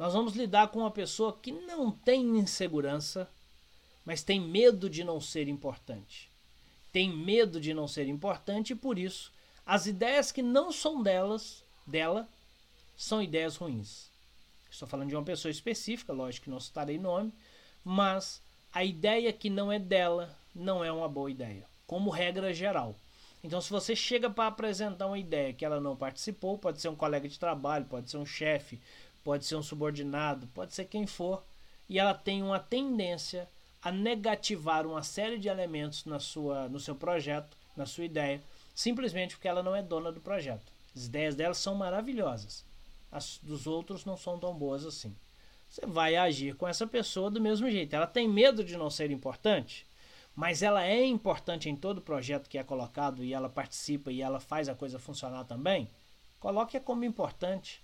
Nós vamos lidar com uma pessoa que não tem insegurança, mas tem medo de não ser importante. Tem medo de não ser importante e por isso as ideias que não são delas, dela, são ideias ruins. Estou falando de uma pessoa específica, lógico que não citarei nome, mas a ideia que não é dela não é uma boa ideia, como regra geral. Então, se você chega para apresentar uma ideia que ela não participou, pode ser um colega de trabalho, pode ser um chefe, pode ser um subordinado, pode ser quem for, e ela tem uma tendência a negativar uma série de elementos na sua, no seu projeto, na sua ideia, simplesmente porque ela não é dona do projeto. As ideias dela são maravilhosas, as dos outros não são tão boas assim. Você vai agir com essa pessoa do mesmo jeito. Ela tem medo de não ser importante, mas ela é importante em todo projeto que é colocado e ela participa e ela faz a coisa funcionar também. Coloque-a como importante.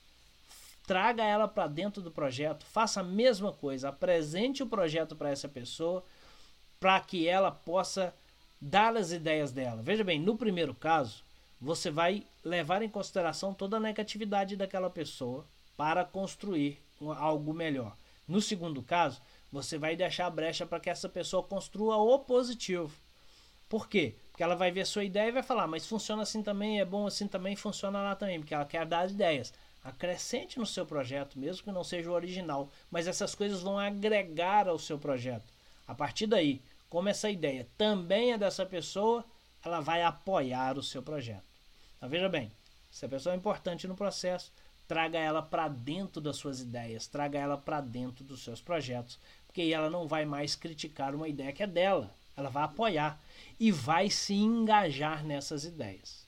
Traga ela para dentro do projeto, faça a mesma coisa, apresente o projeto para essa pessoa para que ela possa dar as ideias dela. Veja bem, no primeiro caso, você vai levar em consideração toda a negatividade daquela pessoa para construir algo melhor. No segundo caso, você vai deixar a brecha para que essa pessoa construa o positivo. Por quê? Porque ela vai ver sua ideia e vai falar, mas funciona assim também, é bom assim também, funciona lá também, porque ela quer dar ideias. Acrescente no seu projeto, mesmo que não seja o original, mas essas coisas vão agregar ao seu projeto. A partir daí, como essa ideia também é dessa pessoa, ela vai apoiar o seu projeto. Então veja bem, se a pessoa é importante no processo, traga ela para dentro das suas ideias, traga ela para dentro dos seus projetos, porque aí ela não vai mais criticar uma ideia que é dela, ela vai apoiar e vai se engajar nessas ideias.